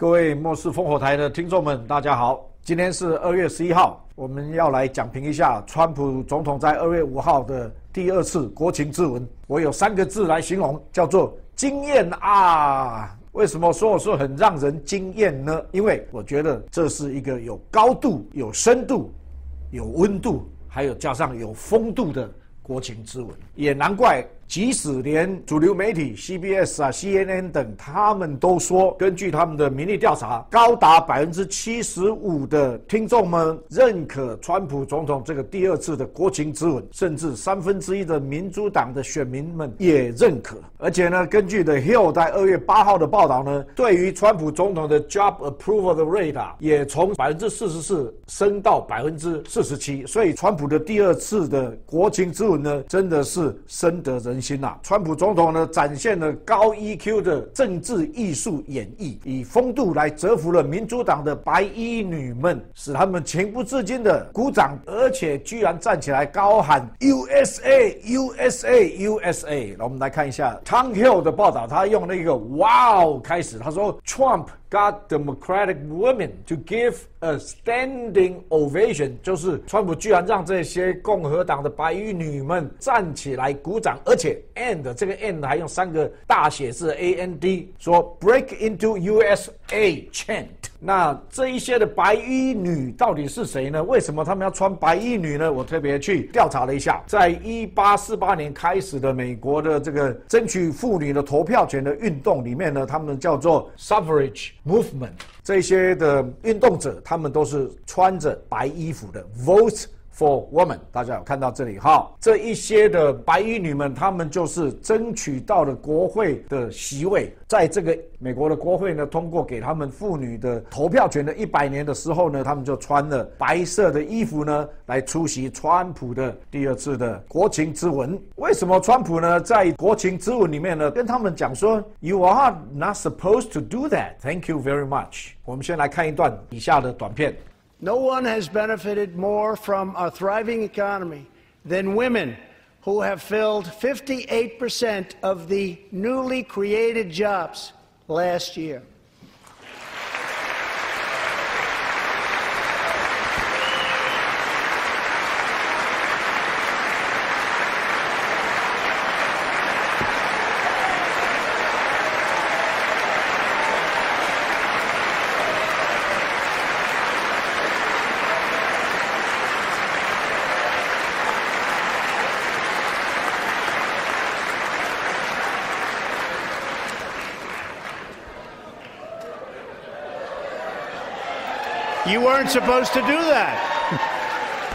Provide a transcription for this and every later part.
各位末世烽火台的听众们，大家好！今天是二月十一号，我们要来讲评一下川普总统在二月五号的第二次国情咨文。我有三个字来形容，叫做惊艳啊！为什么说我说很让人惊艳呢？因为我觉得这是一个有高度、有深度、有温度，还有加上有风度的国情咨文。也难怪。即使连主流媒体 CBS 啊、CNN 等，他们都说，根据他们的民意调查，高达百分之七十五的听众们认可川普总统这个第二次的国情咨文，甚至三分之一的民主党的选民们也认可。而且呢，根据 The Hill 在二月八号的报道呢，对于川普总统的 Job Approval 的 rate 啊，也从百分之四十四升到百分之四十七。所以，川普的第二次的国情咨文呢，真的是深得人。心呐，川普总统呢展现了高 EQ 的政治艺术演绎，以风度来折服了民主党的白衣女们，使他们情不自禁的鼓掌，而且居然站起来高喊 USA USA USA。那我们来看一下 Tom Hill 的报道，他用那个 Wow 开始，他说 Trump。Got Democratic women to give a standing ovation，就是川普居然让这些共和党的白衣女们站起来鼓掌，而且 and 这个 and 还用三个大写字 A N D，说 break into U S A chant。那这一些的白衣女到底是谁呢？为什么他们要穿白衣女呢？我特别去调查了一下，在一八四八年开始的美国的这个争取妇女的投票权的运动里面呢，他们叫做 suffrage。Movement 这些的运动者，他们都是穿着白衣服的。Vote for women，大家有看到这里哈？这一些的白衣女们，她们就是争取到了国会的席位。在这个美国的国会呢，通过给他们妇女的投票权的一百年的时候呢，她们就穿了白色的衣服呢，来出席川普的第二次的国情咨文。为什么川普呢，在国情咨文里面呢，跟他们讲说，You are not supposed to do that. Thank you very much. 我们先来看一段以下的短片。No one has benefited more from a thriving economy than women. who have filled 58% of the newly created jobs last year. You weren't supposed to do that.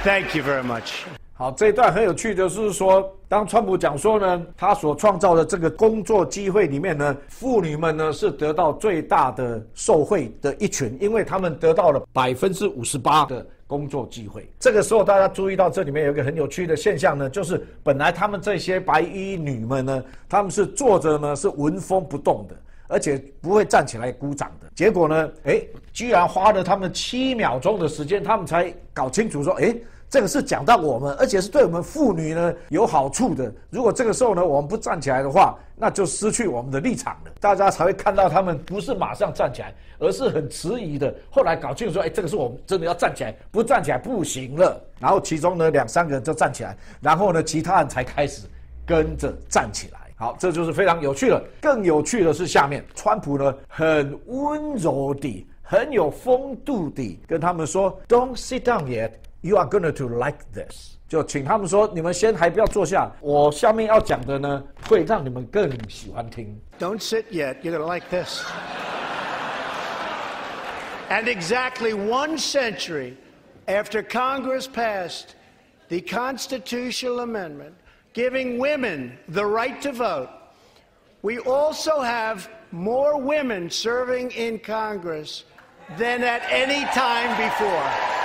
Thank you very much. 好，这一段很有趣，就是说，当川普讲说呢，他所创造的这个工作机会里面呢，妇女们呢是得到最大的受惠的一群，因为他们得到了百分之五十八的工作机会。这个时候，大家注意到这里面有一个很有趣的现象呢，就是本来他们这些白衣女们呢，他们是坐着呢，是纹风不动的。而且不会站起来鼓掌的。结果呢？哎，居然花了他们七秒钟的时间，他们才搞清楚说：哎，这个是讲到我们，而且是对我们妇女呢有好处的。如果这个时候呢，我们不站起来的话，那就失去我们的立场了。大家才会看到他们不是马上站起来，而是很迟疑的。后来搞清楚说：哎，这个是我们真的要站起来，不站起来不行了。然后其中呢两三个人就站起来，然后呢其他人才开始跟着站起来。好，这就是非常有趣的。更有趣的是下面，川普呢很温柔地、很有风度地跟他们说：“Don't sit down yet. You are going to like this。”就请他们说：“你们先还不要坐下，我下面要讲的呢会让你们更喜欢听。” Don't sit yet. You're going to like this. And exactly one century after Congress passed the constitutional amendment. giving women the right to vote. We also have more women serving in Congress than at any time before.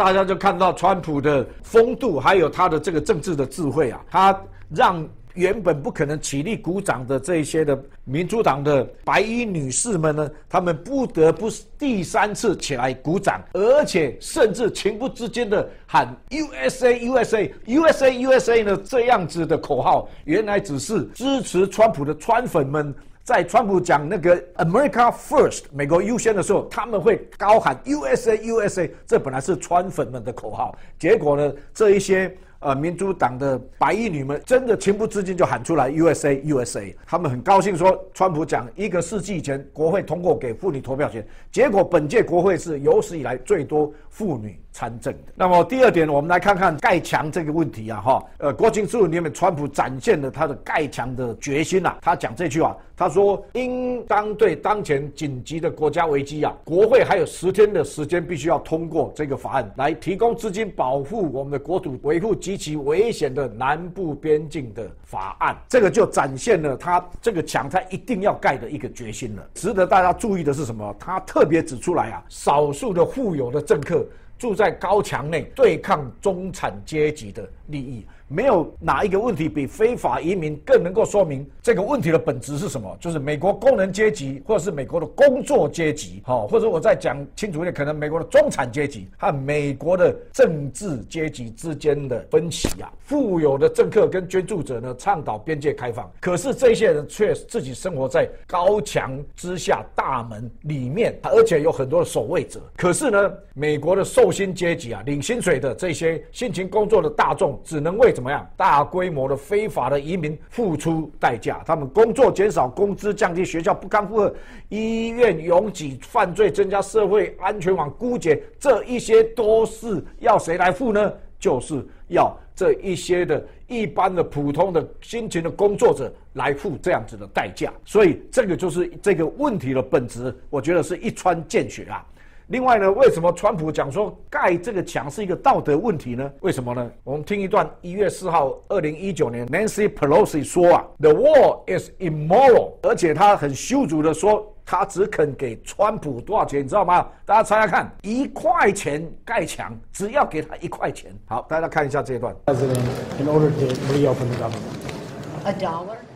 大家就看到川普的风度，还有他的这个政治的智慧啊，他让。原本不可能起立鼓掌的这些的民主党的白衣女士们呢，她们不得不第三次起来鼓掌，而且甚至情不自禁的喊 USA USA USA USA 呢这样子的口号，原来只是支持川普的川粉们在川普讲那个 America First 美国优先的时候，他们会高喊 USA USA，这本来是川粉们的口号，结果呢，这一些。呃，民主党的白衣女们真的情不自禁就喊出来 “USA USA”，他们很高兴说，川普讲一个世纪以前国会通过给妇女投票权，结果本届国会是有史以来最多妇女。参政的。那么第二点，我们来看看盖墙这个问题啊，哈，呃，国情咨文里面，川普展现了他的盖墙的决心呐。他讲这句话，他说：“应当对当前紧急的国家危机啊，国会还有十天的时间，必须要通过这个法案，来提供资金保护我们的国土，维护极其危险的南部边境的法案。”这个就展现了他这个墙他一定要盖的一个决心了。值得大家注意的是什么？他特别指出来啊，少数的富有的政客。住在高墙内，对抗中产阶级的利益。没有哪一个问题比非法移民更能够说明这个问题的本质是什么？就是美国工人阶级，或者是美国的工作阶级，好，或者我再讲清楚一点，可能美国的中产阶级和美国的政治阶级之间的分歧啊。富有的政客跟捐助者呢，倡导边界开放，可是这些人却自己生活在高墙之下、大门里面，而且有很多的守卫者。可是呢，美国的寿星阶级啊，领薪水的这些辛勤工作的大众，只能为。怎么样？大规模的非法的移民付出代价，他们工作减少，工资降低，学校不堪负荷，医院拥挤，犯罪增加，社会安全网枯竭，这一些都是要谁来付呢？就是要这一些的一般的普通的辛勤的工作者来付这样子的代价。所以这个就是这个问题的本质，我觉得是一穿见血啊。另外呢，为什么川普讲说盖这个墙是一个道德问题呢？为什么呢？我们听一段一月四号，二零一九年，Nancy Pelosi 说啊，The wall is immoral，而且他很羞辱的说，他只肯给川普多少钱，你知道吗？大家猜猜看，一块钱盖墙，只要给他一块钱。好，大家看一下这一段。President, in order to reopen the government. A dollar.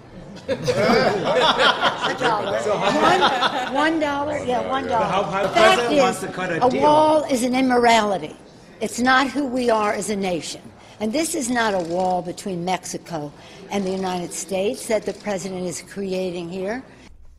a dollar. One, one dollar? Yeah, one dollar. how- how The the fact president wants is, to cut a a deal. wall is an immorality. It's not who we are as a nation. And this is not a wall between Mexico and the United States that the president is creating here.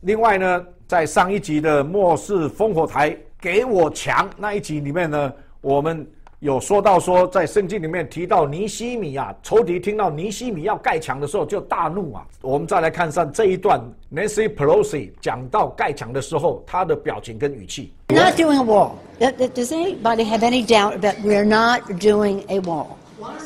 另外呢，在上一集的末世烽火台给我墙那一集里面呢，我们 有说到说，在圣经里面提到尼西米啊，仇敌听到尼西米要盖墙的时候就大怒啊。我们再来看上这一段，Nancy Pelosi 讲到盖墙的时候，她的表情跟语气。We're not doing a wall. Does anybody have any doubt that we're not doing a wall?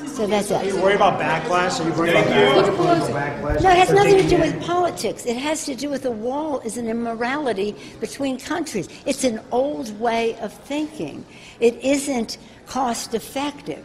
So that's Are you worried about backlash? Are you worried about backlash? No, it has nothing to do with politics. It has to do with the wall is an immorality between countries. It's an old way of thinking. It isn't cost effective.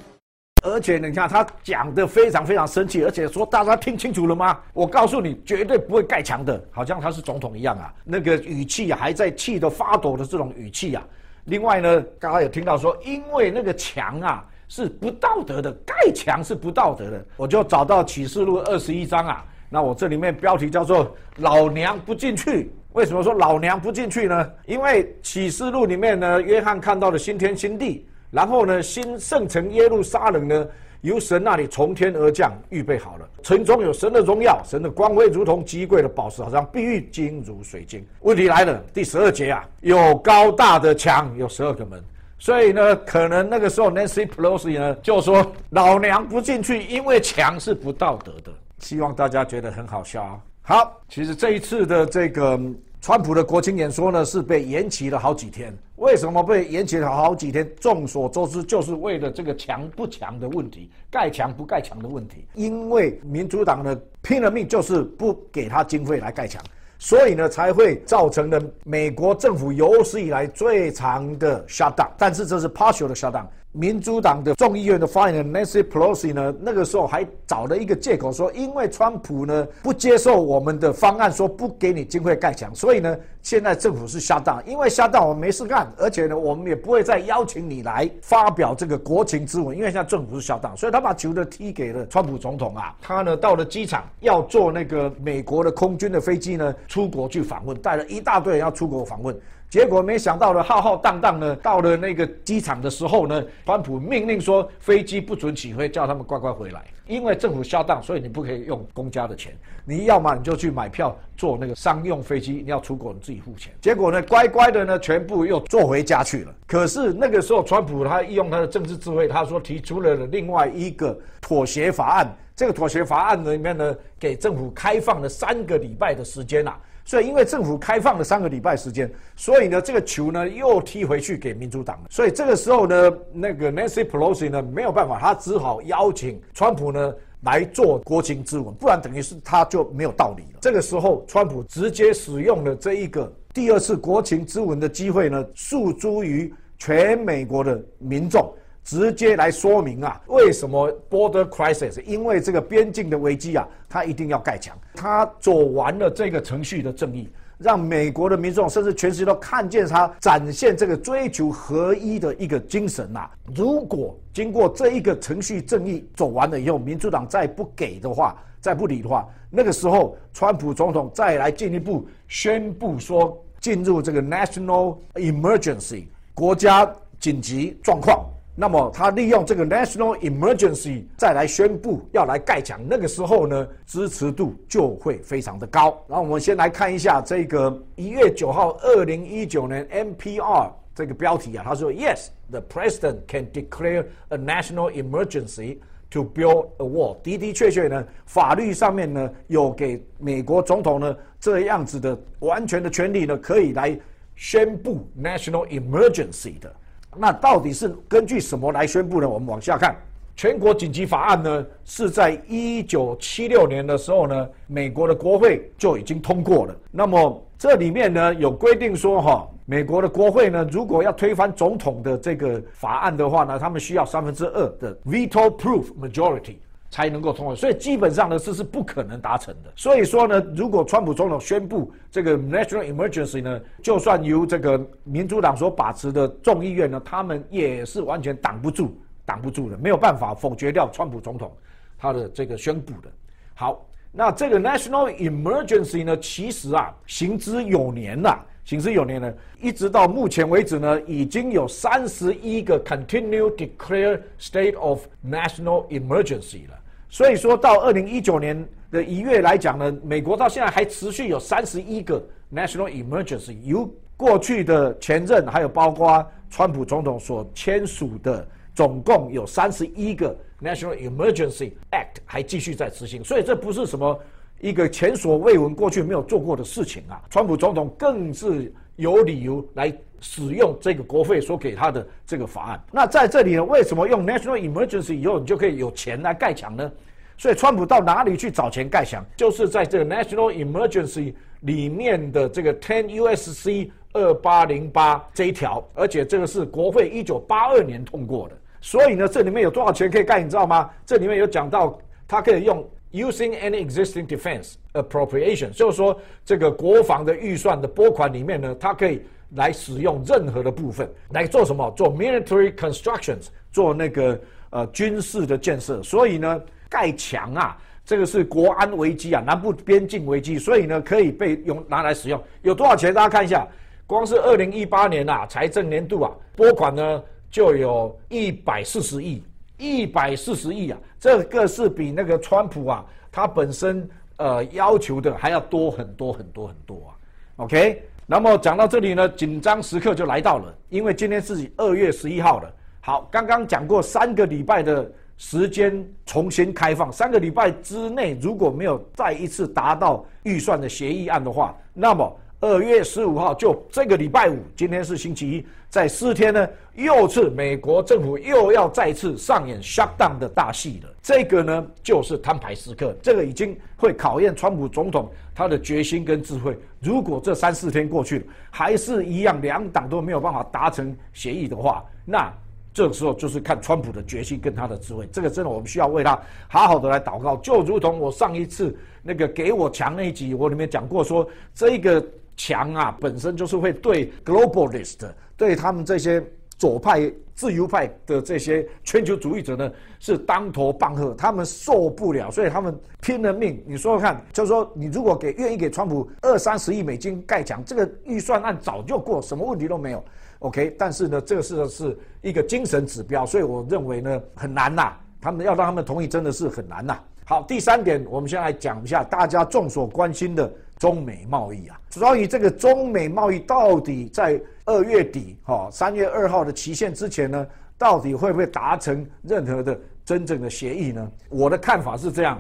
而且你看他讲的非常非常生气，而且说大家听清楚了吗？我告诉你，绝对不会盖墙的，好像他是总统一样啊，那个语气啊，还在气得发抖的这种语气啊。另外呢，刚刚有听到说，因为那个墙啊是不道德的，盖墙是不道德的，我就找到启示录二十一章啊，那我这里面标题叫做“老娘不进去”。为什么说老娘不进去呢？因为启示录里面呢，约翰看到了新天新地。然后呢，新圣城耶路撒冷呢，由神那里从天而降，预备好了。城中有神的荣耀，神的光辉如同极贵的宝石，好像碧玉金如水晶。问题来了，第十二节啊，有高大的墙，有十二个门。所以呢，可能那个时候 Nancy Pelosi 呢就说：“老娘不进去，因为墙是不道德的。”希望大家觉得很好笑啊。好，其实这一次的这个川普的国情演说呢，是被延期了好几天。为什么被延期了好几天？众所周知，就是为了这个强不强的问题，盖墙不盖墙的问题。因为民主党呢拼了命就是不给他经费来盖墙，所以呢才会造成了美国政府有史以来最长的 shutdown。但是这是 partial 的 shutdown。民主党的众议院的发言人 Nancy Pelosi 呢，那个时候还找了一个借口说，因为川普呢不接受我们的方案，说不给你经费盖墙，所以呢，现在政府是下当，因为下当我们没事干，而且呢，我们也不会再邀请你来发表这个国情咨文，因为现在政府是下当，所以他把球都踢给了川普总统啊。他呢到了机场要坐那个美国的空军的飞机呢出国去访问，带了一大堆人要出国访问。结果没想到呢，浩浩荡荡呢，到了那个机场的时候呢，川普命令说飞机不准起飞，叫他们乖乖回来。因为政府下当，所以你不可以用公家的钱，你要么你就去买票坐那个商用飞机，你要出国你自己付钱。结果呢，乖乖的呢，全部又坐回家去了。可是那个时候，川普他用他的政治智慧，他说提出了另外一个妥协法案。这个妥协法案里面呢，给政府开放了三个礼拜的时间啊。所以，因为政府开放了三个礼拜时间，所以呢，这个球呢又踢回去给民主党了。所以这个时候呢，那个 Nancy Pelosi 呢没有办法，他只好邀请川普呢来做国情咨文，不然等于是他就没有道理了。这个时候，川普直接使用了这一个第二次国情咨文的机会呢，诉诸于全美国的民众。直接来说明啊，为什么 border crisis？因为这个边境的危机啊，他一定要盖墙。他走完了这个程序的正义，让美国的民众甚至全世界都看见他展现这个追求合一的一个精神呐。如果经过这一个程序正义走完了以后，民主党再不给的话，再不理的话，那个时候川普总统再来进一步宣布说进入这个 national emergency 国家紧急状况。那么他利用这个 national emergency 再来宣布要来盖墙，那个时候呢，支持度就会非常的高。然后我们先来看一下这个一月九号，二零一九年 NPR 这个标题啊，他说，Yes，the president can declare a national emergency to build a wall。的的确确呢，法律上面呢有给美国总统呢这样子的完全的权利呢，可以来宣布 national emergency 的。那到底是根据什么来宣布呢？我们往下看，全国紧急法案呢是在一九七六年的时候呢，美国的国会就已经通过了。那么这里面呢有规定说，哈，美国的国会呢如果要推翻总统的这个法案的话呢，他们需要三分之二的 veto proof majority。才能够通过，所以基本上呢这是不可能达成的。所以说呢，如果川普总统宣布这个 national emergency 呢，就算由这个民主党所把持的众议院呢，他们也是完全挡不住、挡不住的，没有办法否决掉川普总统他的这个宣布的。好，那这个 national emergency 呢，其实啊行之有年了，行之有年了，一直到目前为止呢，已经有三十一个 continue declare state of national emergency 了。所以说到二零一九年的一月来讲呢，美国到现在还持续有三十一个 national emergency，由过去的前任还有包括川普总统所签署的，总共有三十一个 national emergency act 还继续在执行。所以这不是什么一个前所未闻、过去没有做过的事情啊！川普总统更是有理由来使用这个国会所给他的这个法案。那在这里呢，为什么用 national emergency 以后你就可以有钱来盖墙呢？所以，川普到哪里去找钱盖墙？就是在这个 National Emergency 里面的这个 Ten U.S.C. 二八零八这一条，而且这个是国会一九八二年通过的。所以呢，这里面有多少钱可以盖？你知道吗？这里面有讲到，它可以用 Using any existing defense appropriation，就是说这个国防的预算的拨款里面呢，它可以来使用任何的部分来做什么？做 military constructions，做那个呃军事的建设。所以呢。盖墙啊，这个是国安危机啊，南部边境危机，所以呢可以被用拿来使用。有多少钱？大家看一下，光是二零一八年啊，财政年度啊，拨款呢就有一百四十亿，一百四十亿啊，这个是比那个川普啊他本身呃要求的还要多很多很多很多啊。OK，那么讲到这里呢，紧张时刻就来到了，因为今天是二月十一号了。好，刚刚讲过三个礼拜的。时间重新开放三个礼拜之内，如果没有再一次达到预算的协议案的话，那么二月十五号就这个礼拜五，今天是星期一，在四天呢，又是美国政府又要再次上演 shutdown 的大戏了。这个呢，就是摊牌时刻，这个已经会考验川普总统他的决心跟智慧。如果这三四天过去了，还是一样两党都没有办法达成协议的话，那。这个时候就是看川普的决心跟他的智慧，这个真的我们需要为他好好的来祷告。就如同我上一次那个给我强那一集，我里面讲过说，这个墙啊本身就是会对 globalist 对他们这些左派、自由派的这些全球主义者呢是当头棒喝，他们受不了，所以他们拼了命。你说说看，就是说你如果给愿意给川普二三十亿美金盖墙，这个预算案早就过，什么问题都没有。OK，但是呢，这个是是一个精神指标，所以我认为呢很难呐。他们要让他们同意，真的是很难呐。好，第三点，我们先来讲一下大家众所关心的中美贸易啊。所以这个中美贸易，到底在二月底哈三月二号的期限之前呢，到底会不会达成任何的真正的协议呢？我的看法是这样，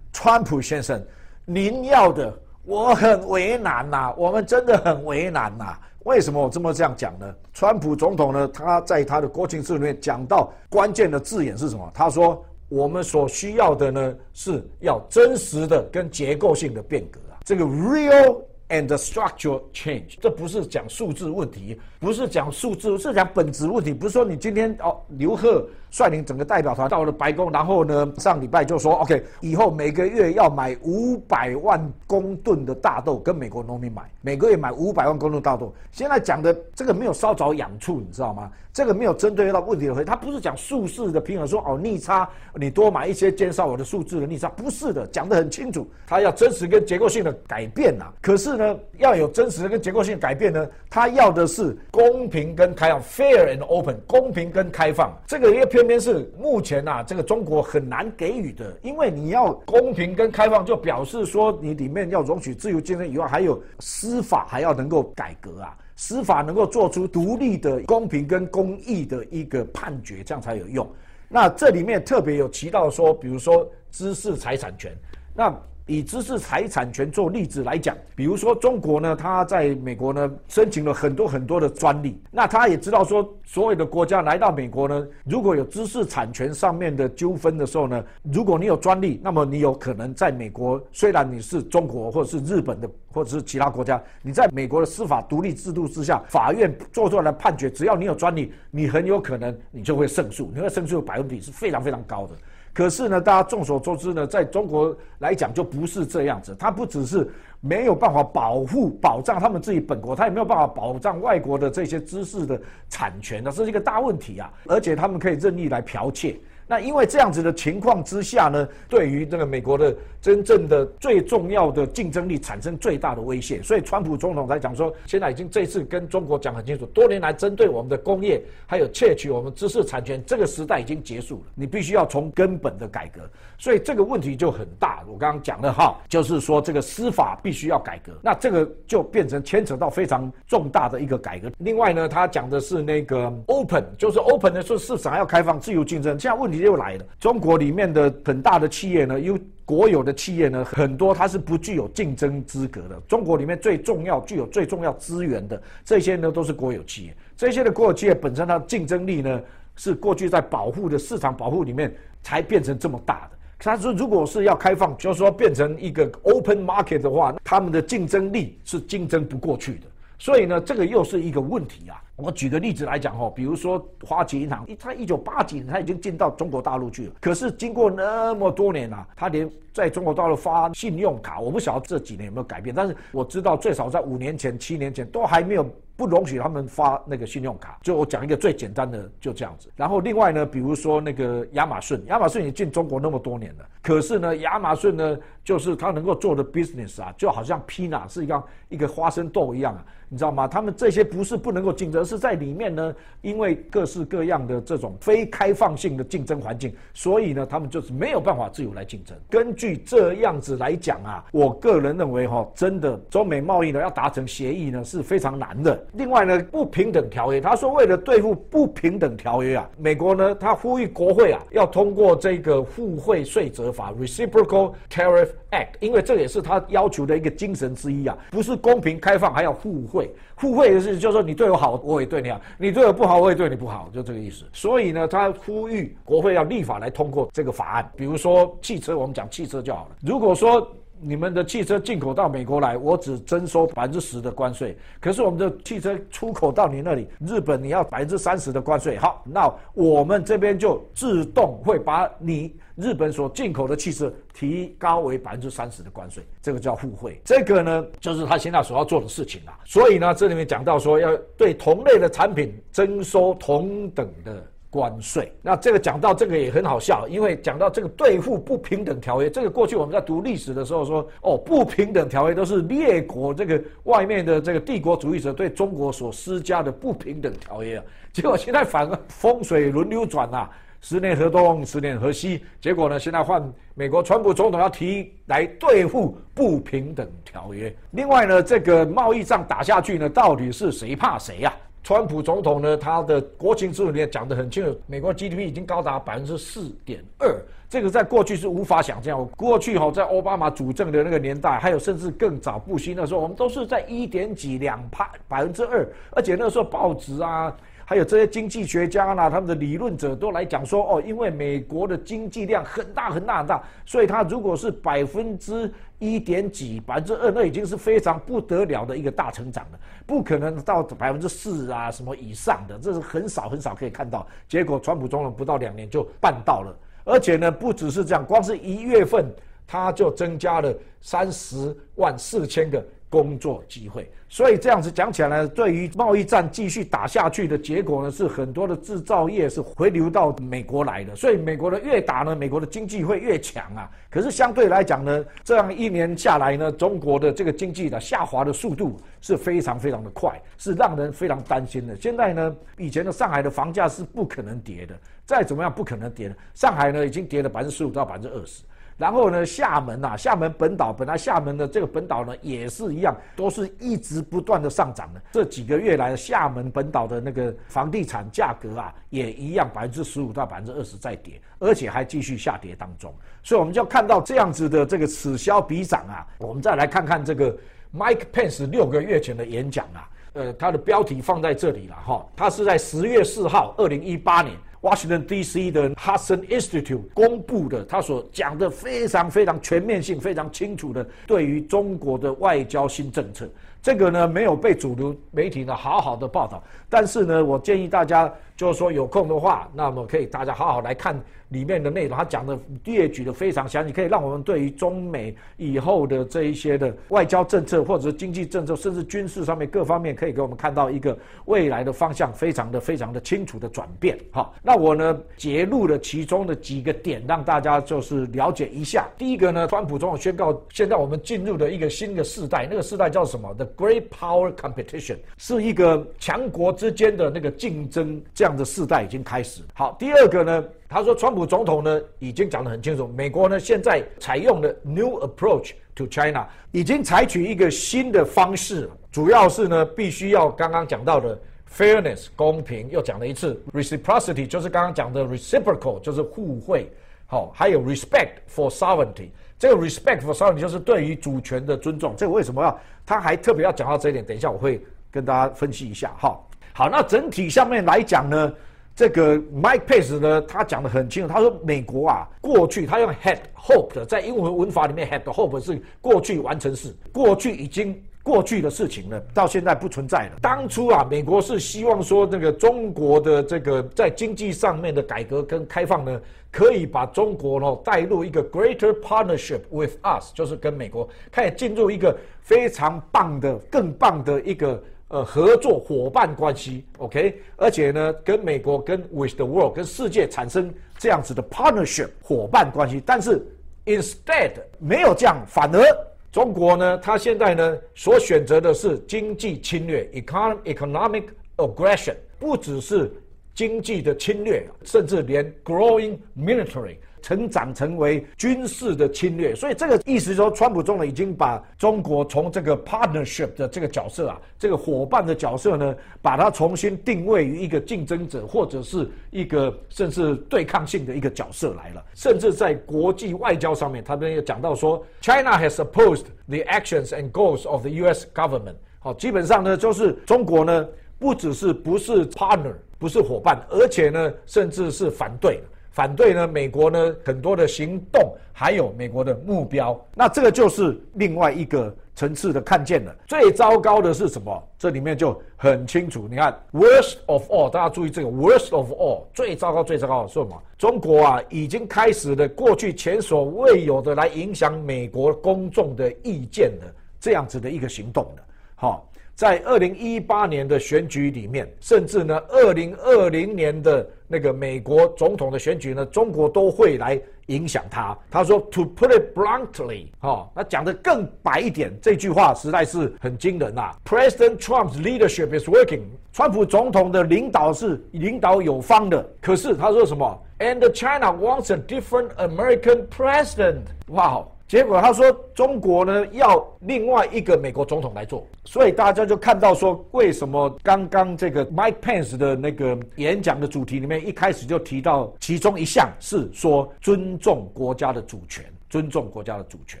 川普先生，您要的我很为难呐，我们真的很为难呐。为什么我这么这样讲呢？川普总统呢，他在他的国情咨里面讲到关键的字眼是什么？他说：“我们所需要的呢，是要真实的跟结构性的变革啊，这个 real。” And structural change，这不是讲数字问题，不是讲数字，是讲本质问题。不是说你今天哦，刘贺率领整个代表团到了白宫，然后呢，上礼拜就说 OK，以后每个月要买五百万公吨的大豆，跟美国农民买，每个月买五百万公吨大豆。现在讲的这个没有稍早养处，你知道吗？这个没有针对到问题的回，他不是讲数字的平衡，说哦逆差，你多买一些减少我的数字的逆差，不是的，讲得很清楚，他要真实跟结构性的改变呐。可是呢，要有真实跟结构性改变呢，他要的是公平跟开放，fair and open，公平跟开放，这个也偏偏是目前呐，这个中国很难给予的，因为你要公平跟开放，就表示说你里面要容许自由竞争以外，还有司法还要能够改革啊。司法能够做出独立的、公平跟公义的一个判决，这样才有用。那这里面特别有提到说，比如说知识财产权，那。以知识产权做例子来讲，比如说中国呢，他在美国呢申请了很多很多的专利，那他也知道说，所有的国家来到美国呢，如果有知识产权上面的纠纷的时候呢，如果你有专利，那么你有可能在美国，虽然你是中国或者是日本的或者是其他国家，你在美国的司法独立制度之下，法院做出来的判决，只要你有专利，你很有可能你就会胜诉，你会胜诉的百分比是非常非常高的。可是呢，大家众所周知呢，在中国来讲就不是这样子，他不只是没有办法保护保障他们自己本国，他也没有办法保障外国的这些知识的产权的，这是一个大问题啊！而且他们可以任意来剽窃。那因为这样子的情况之下呢，对于这个美国的真正的最重要的竞争力产生最大的威胁，所以川普总统才讲说，现在已经这次跟中国讲很清楚，多年来针对我们的工业还有窃取我们知识产权，这个时代已经结束了，你必须要从根本的改革，所以这个问题就很大。我刚刚讲了哈，就是说这个司法必须要改革，那这个就变成牵扯到非常重大的一个改革。另外呢，他讲的是那个 open，就是 open 的是市场要开放、自由竞争，现在问又来了。中国里面的很大的企业呢，有国有的企业呢，很多它是不具有竞争资格的。中国里面最重要、具有最重要资源的这些呢，都是国有企业。这些的国有企业本身它的竞争力呢，是过去在保护的市场保护里面才变成这么大的。他说，如果是要开放，就是说变成一个 open market 的话，他们的竞争力是竞争不过去的。所以呢，这个又是一个问题啊。我举个例子来讲哦，比如说花旗银行，它一九八几年它已经进到中国大陆去了，可是经过那么多年啊，它连在中国大陆发信用卡，我不晓得这几年有没有改变，但是我知道最少在五年前、七年前都还没有不容许他们发那个信用卡。就我讲一个最简单的，就这样子。然后另外呢，比如说那个亚马逊，亚马逊也进中国那么多年了，可是呢，亚马逊呢，就是它能够做的 business 啊，就好像 Pina 是一个一个花生豆一样啊。你知道吗？他们这些不是不能够竞争，是在里面呢，因为各式各样的这种非开放性的竞争环境，所以呢，他们就是没有办法自由来竞争。根据这样子来讲啊，我个人认为哈，真的中美贸易呢要达成协议呢是非常难的。另外呢，不平等条约，他说为了对付不平等条约啊，美国呢他呼吁国会啊要通过这个互惠税则法 （Reciprocal Tariff Act），因为这也是他要求的一个精神之一啊，不是公平开放，还要互惠。互惠的是，就是说你对我好，我也对你好；你对我不好，我也对你不好，就这个意思。所以呢，他呼吁国会要立法来通过这个法案。比如说汽车，我们讲汽车就好了。如果说你们的汽车进口到美国来，我只征收百分之十的关税。可是我们的汽车出口到你那里，日本你要百分之三十的关税。好，那我们这边就自动会把你日本所进口的汽车提高为百分之三十的关税。这个叫互惠。这个呢，就是他现在所要做的事情啊。所以呢，这里面讲到说，要对同类的产品征收同等的。关税，那这个讲到这个也很好笑，因为讲到这个对付不平等条约，这个过去我们在读历史的时候说，哦，不平等条约都是列国这个外面的这个帝国主义者对中国所施加的不平等条约啊，结果现在反而风水轮流转啊，十年河东，十年河西，结果呢，现在换美国川普总统要提来对付不平等条约，另外呢，这个贸易战打下去呢，到底是谁怕谁呀？川普总统呢，他的国情咨文里面讲得很清楚，美国 GDP 已经高达百分之四点二，这个在过去是无法想象。过去哈，在奥巴马主政的那个年代，还有甚至更早布希那时候，我们都是在一点几两帕百分之二，而且那时候报纸啊。还有这些经济学家呢，他们的理论者都来讲说，哦，因为美国的经济量很大很大很大，所以它如果是百分之一点几、百分之二，那已经是非常不得了的一个大成长了，不可能到百分之四啊什么以上的，这是很少很少可以看到。结果，川普总统不到两年就办到了，而且呢，不只是这样，光是一月份他就增加了三十万四千个。工作机会，所以这样子讲起来呢，对于贸易战继续打下去的结果呢，是很多的制造业是回流到美国来的。所以美国的越打呢，美国的经济会越强啊。可是相对来讲呢，这样一年下来呢，中国的这个经济的下滑的速度是非常非常的快，是让人非常担心的。现在呢，以前的上海的房价是不可能跌的，再怎么样不可能跌的。上海呢，已经跌了百分之十五到百分之二十。然后呢，厦门呐，厦门本岛本来厦门的这个本岛呢，也是一样，都是一直不断的上涨的。这几个月来，厦门本岛的那个房地产价格啊，也一样百分之十五到百分之二十在跌，而且还继续下跌当中。所以，我们就看到这样子的这个此消彼长啊。我们再来看看这个 Mike Pence 六个月前的演讲啊，呃，他的标题放在这里了哈，他是在十月四号，二零一八年。Washington D.C. 的 Hudson Institute 公布的，他所讲的非常非常全面性、非常清楚的对于中国的外交新政策，这个呢没有被主流媒体呢好好的报道，但是呢，我建议大家就是说有空的话，那么可以大家好好来看。里面的内容，他讲的列举的非常详细，可以让我们对于中美以后的这一些的外交政策，或者是经济政策，甚至军事上面各方面，可以给我们看到一个未来的方向，非常的非常的清楚的转变。好，那我呢揭露了其中的几个点，让大家就是了解一下。第一个呢，川普总统宣告，现在我们进入了一个新的世代，那个世代叫什么？The Great Power Competition，是一个强国之间的那个竞争，这样的世代已经开始。好，第二个呢？他说，川普总统呢已经讲得很清楚，美国呢现在采用的 new approach to China 已经采取一个新的方式，主要是呢必须要刚刚讲到的 fairness 公平，又讲了一次 reciprocity 就是刚刚讲的 reciprocal 就是互惠，好，还有 respect for sovereignty，这个 respect for sovereignty 就是对于主权的尊重，这个为什么要？他还特别要讲到这一点，等一下我会跟大家分析一下，哈，好，那整体上面来讲呢？这个 Mike Pace 呢，他讲的很清楚。他说，美国啊，过去他用 had hoped，在英文文法里面，had hoped 是过去完成式，过去已经过去的事情了，到现在不存在了。当初啊，美国是希望说，那个中国的这个在经济上面的改革跟开放呢，可以把中国呢带入一个 greater partnership with us，就是跟美国开始进入一个非常棒的、更棒的一个。呃，合作伙伴关系，OK，而且呢，跟美国、跟 with the world、跟世界产生这样子的 partnership 伙伴关系，但是 instead 没有这样，反而中国呢，它现在呢所选择的是经济侵略 （econ economic aggression），不只是经济的侵略，甚至连 growing military。成长成为军事的侵略，所以这个意思说，川普总统已经把中国从这个 partnership 的这个角色啊，这个伙伴的角色呢，把它重新定位于一个竞争者或者是一个甚至对抗性的一个角色来了。甚至在国际外交上面，他们也讲到说，China has opposed the actions and goals of the U.S. government。好，基本上呢，就是中国呢，不只是不是 partner，不是伙伴，而且呢，甚至是反对。反对呢美国呢很多的行动，还有美国的目标。那这个就是另外一个层次的看见了。最糟糕的是什么？这里面就很清楚。你看，worst of all，大家注意这个 worst of all，最糟糕、最糟糕的是什么？中国啊，已经开始了过去前所未有的来影响美国公众的意见的这样子的一个行动了。好。在二零一八年的选举里面，甚至呢，二零二零年的那个美国总统的选举呢，中国都会来影响他。他说：“To put it bluntly，哈，那讲的更白一点，这句话实在是很惊人呐。President Trump's leadership is working，川普总统的领导是领导有方的。可是他说什么？And China wants a different American president。哇！结果他说中国呢要另外一个美国总统来做，所以大家就看到说为什么刚刚这个 Mike Pence 的那个演讲的主题里面一开始就提到其中一项是说尊重国家的主权，尊重国家的主权。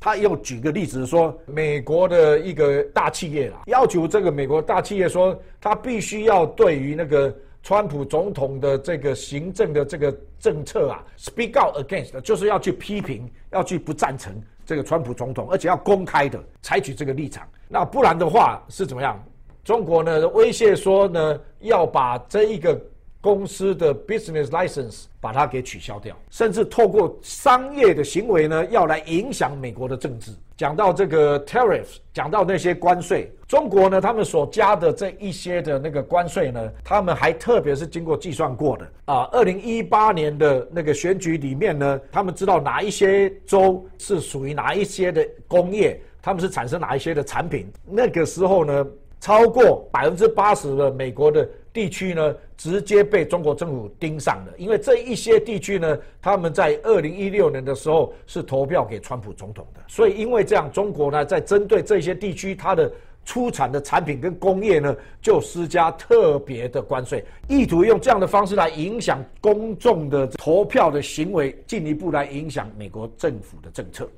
他又举个例子说，美国的一个大企业啦，要求这个美国大企业说他必须要对于那个。川普总统的这个行政的这个政策啊，speak out against，就是要去批评，要去不赞成这个川普总统，而且要公开的采取这个立场。那不然的话是怎么样？中国呢威胁说呢，要把这一个。公司的 business license 把它给取消掉，甚至透过商业的行为呢，要来影响美国的政治。讲到这个 tariffs，讲到那些关税，中国呢，他们所加的这一些的那个关税呢，他们还特别是经过计算过的啊。二零一八年的那个选举里面呢，他们知道哪一些州是属于哪一些的工业，他们是产生哪一些的产品。那个时候呢，超过百分之八十的美国的。地区呢，直接被中国政府盯上了，因为这一些地区呢，他们在二零一六年的时候是投票给川普总统的，所以因为这样，中国呢在针对这些地区它的出产的产品跟工业呢，就施加特别的关税，意图用这样的方式来影响公众的投票的行为，进一步来影响美国政府的政策。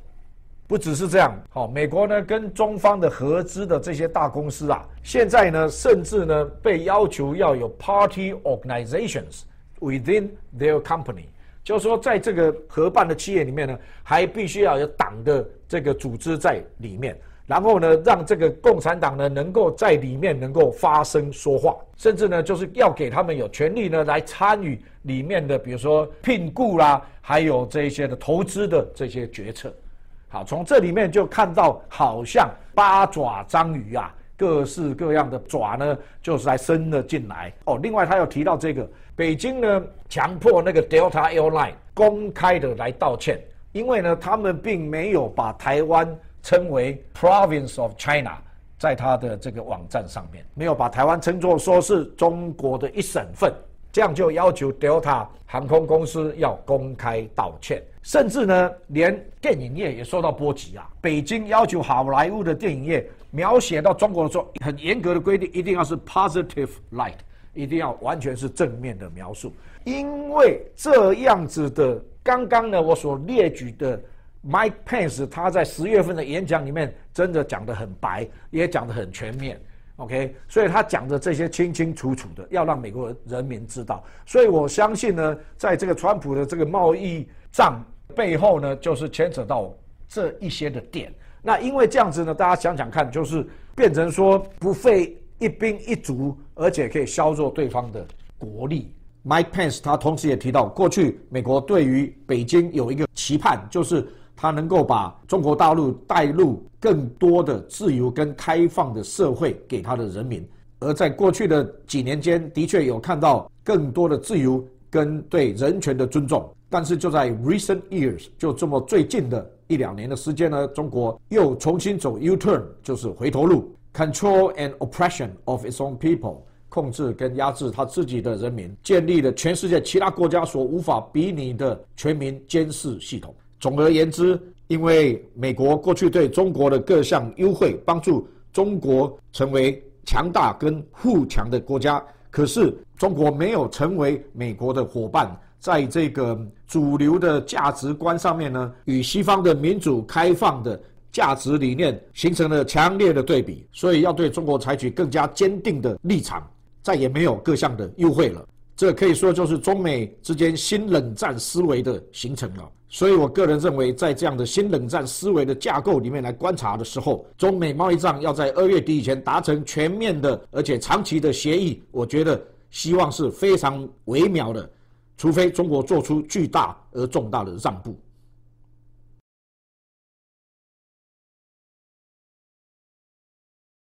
不只是这样，好，美国呢跟中方的合资的这些大公司啊，现在呢甚至呢被要求要有 party organizations within their company，就是说在这个合办的企业里面呢，还必须要有党的这个组织在里面，然后呢让这个共产党呢能够在里面能够发声说话，甚至呢就是要给他们有权利呢来参与里面的，比如说聘雇啦，还有这些的投资的这些决策。好，从这里面就看到，好像八爪章鱼啊，各式各样的爪呢，就是来伸了进来。哦，另外他又提到这个，北京呢强迫那个 Delta Airline 公开的来道歉，因为呢他们并没有把台湾称为 Province of China，在他的这个网站上面没有把台湾称作说是中国的一省份。这样就要求 Delta 航空公司要公开道歉，甚至呢，连电影业也受到波及啊。北京要求好莱坞的电影业描写到中国的时候，很严格的规定，一定要是 positive light，一定要完全是正面的描述。因为这样子的，刚刚呢，我所列举的 Mike Pence 他在十月份的演讲里面，真的讲得很白，也讲得很全面。OK，所以他讲的这些清清楚楚的，要让美国人民知道。所以我相信呢，在这个川普的这个贸易战背后呢，就是牵扯到这一些的点。那因为这样子呢，大家想想看，就是变成说不费一兵一卒，而且可以削弱对方的国力。Mike Pence 他同时也提到，过去美国对于北京有一个期盼，就是。他能够把中国大陆带入更多的自由跟开放的社会给他的人民，而在过去的几年间，的确有看到更多的自由跟对人权的尊重。但是就在 recent years，就这么最近的一两年的时间呢，中国又重新走 U turn，就是回头路，control and oppression of its own people，控制跟压制他自己的人民，建立了全世界其他国家所无法比拟的全民监视系统。总而言之，因为美国过去对中国的各项优惠，帮助中国成为强大跟富强的国家，可是中国没有成为美国的伙伴，在这个主流的价值观上面呢，与西方的民主开放的价值理念形成了强烈的对比，所以要对中国采取更加坚定的立场，再也没有各项的优惠了。这可以说就是中美之间新冷战思维的形成了。所以我个人认为，在这样的新冷战思维的架构里面来观察的时候，中美贸易战要在二月底以前达成全面的而且长期的协议，我觉得希望是非常微妙的，除非中国做出巨大而重大的让步。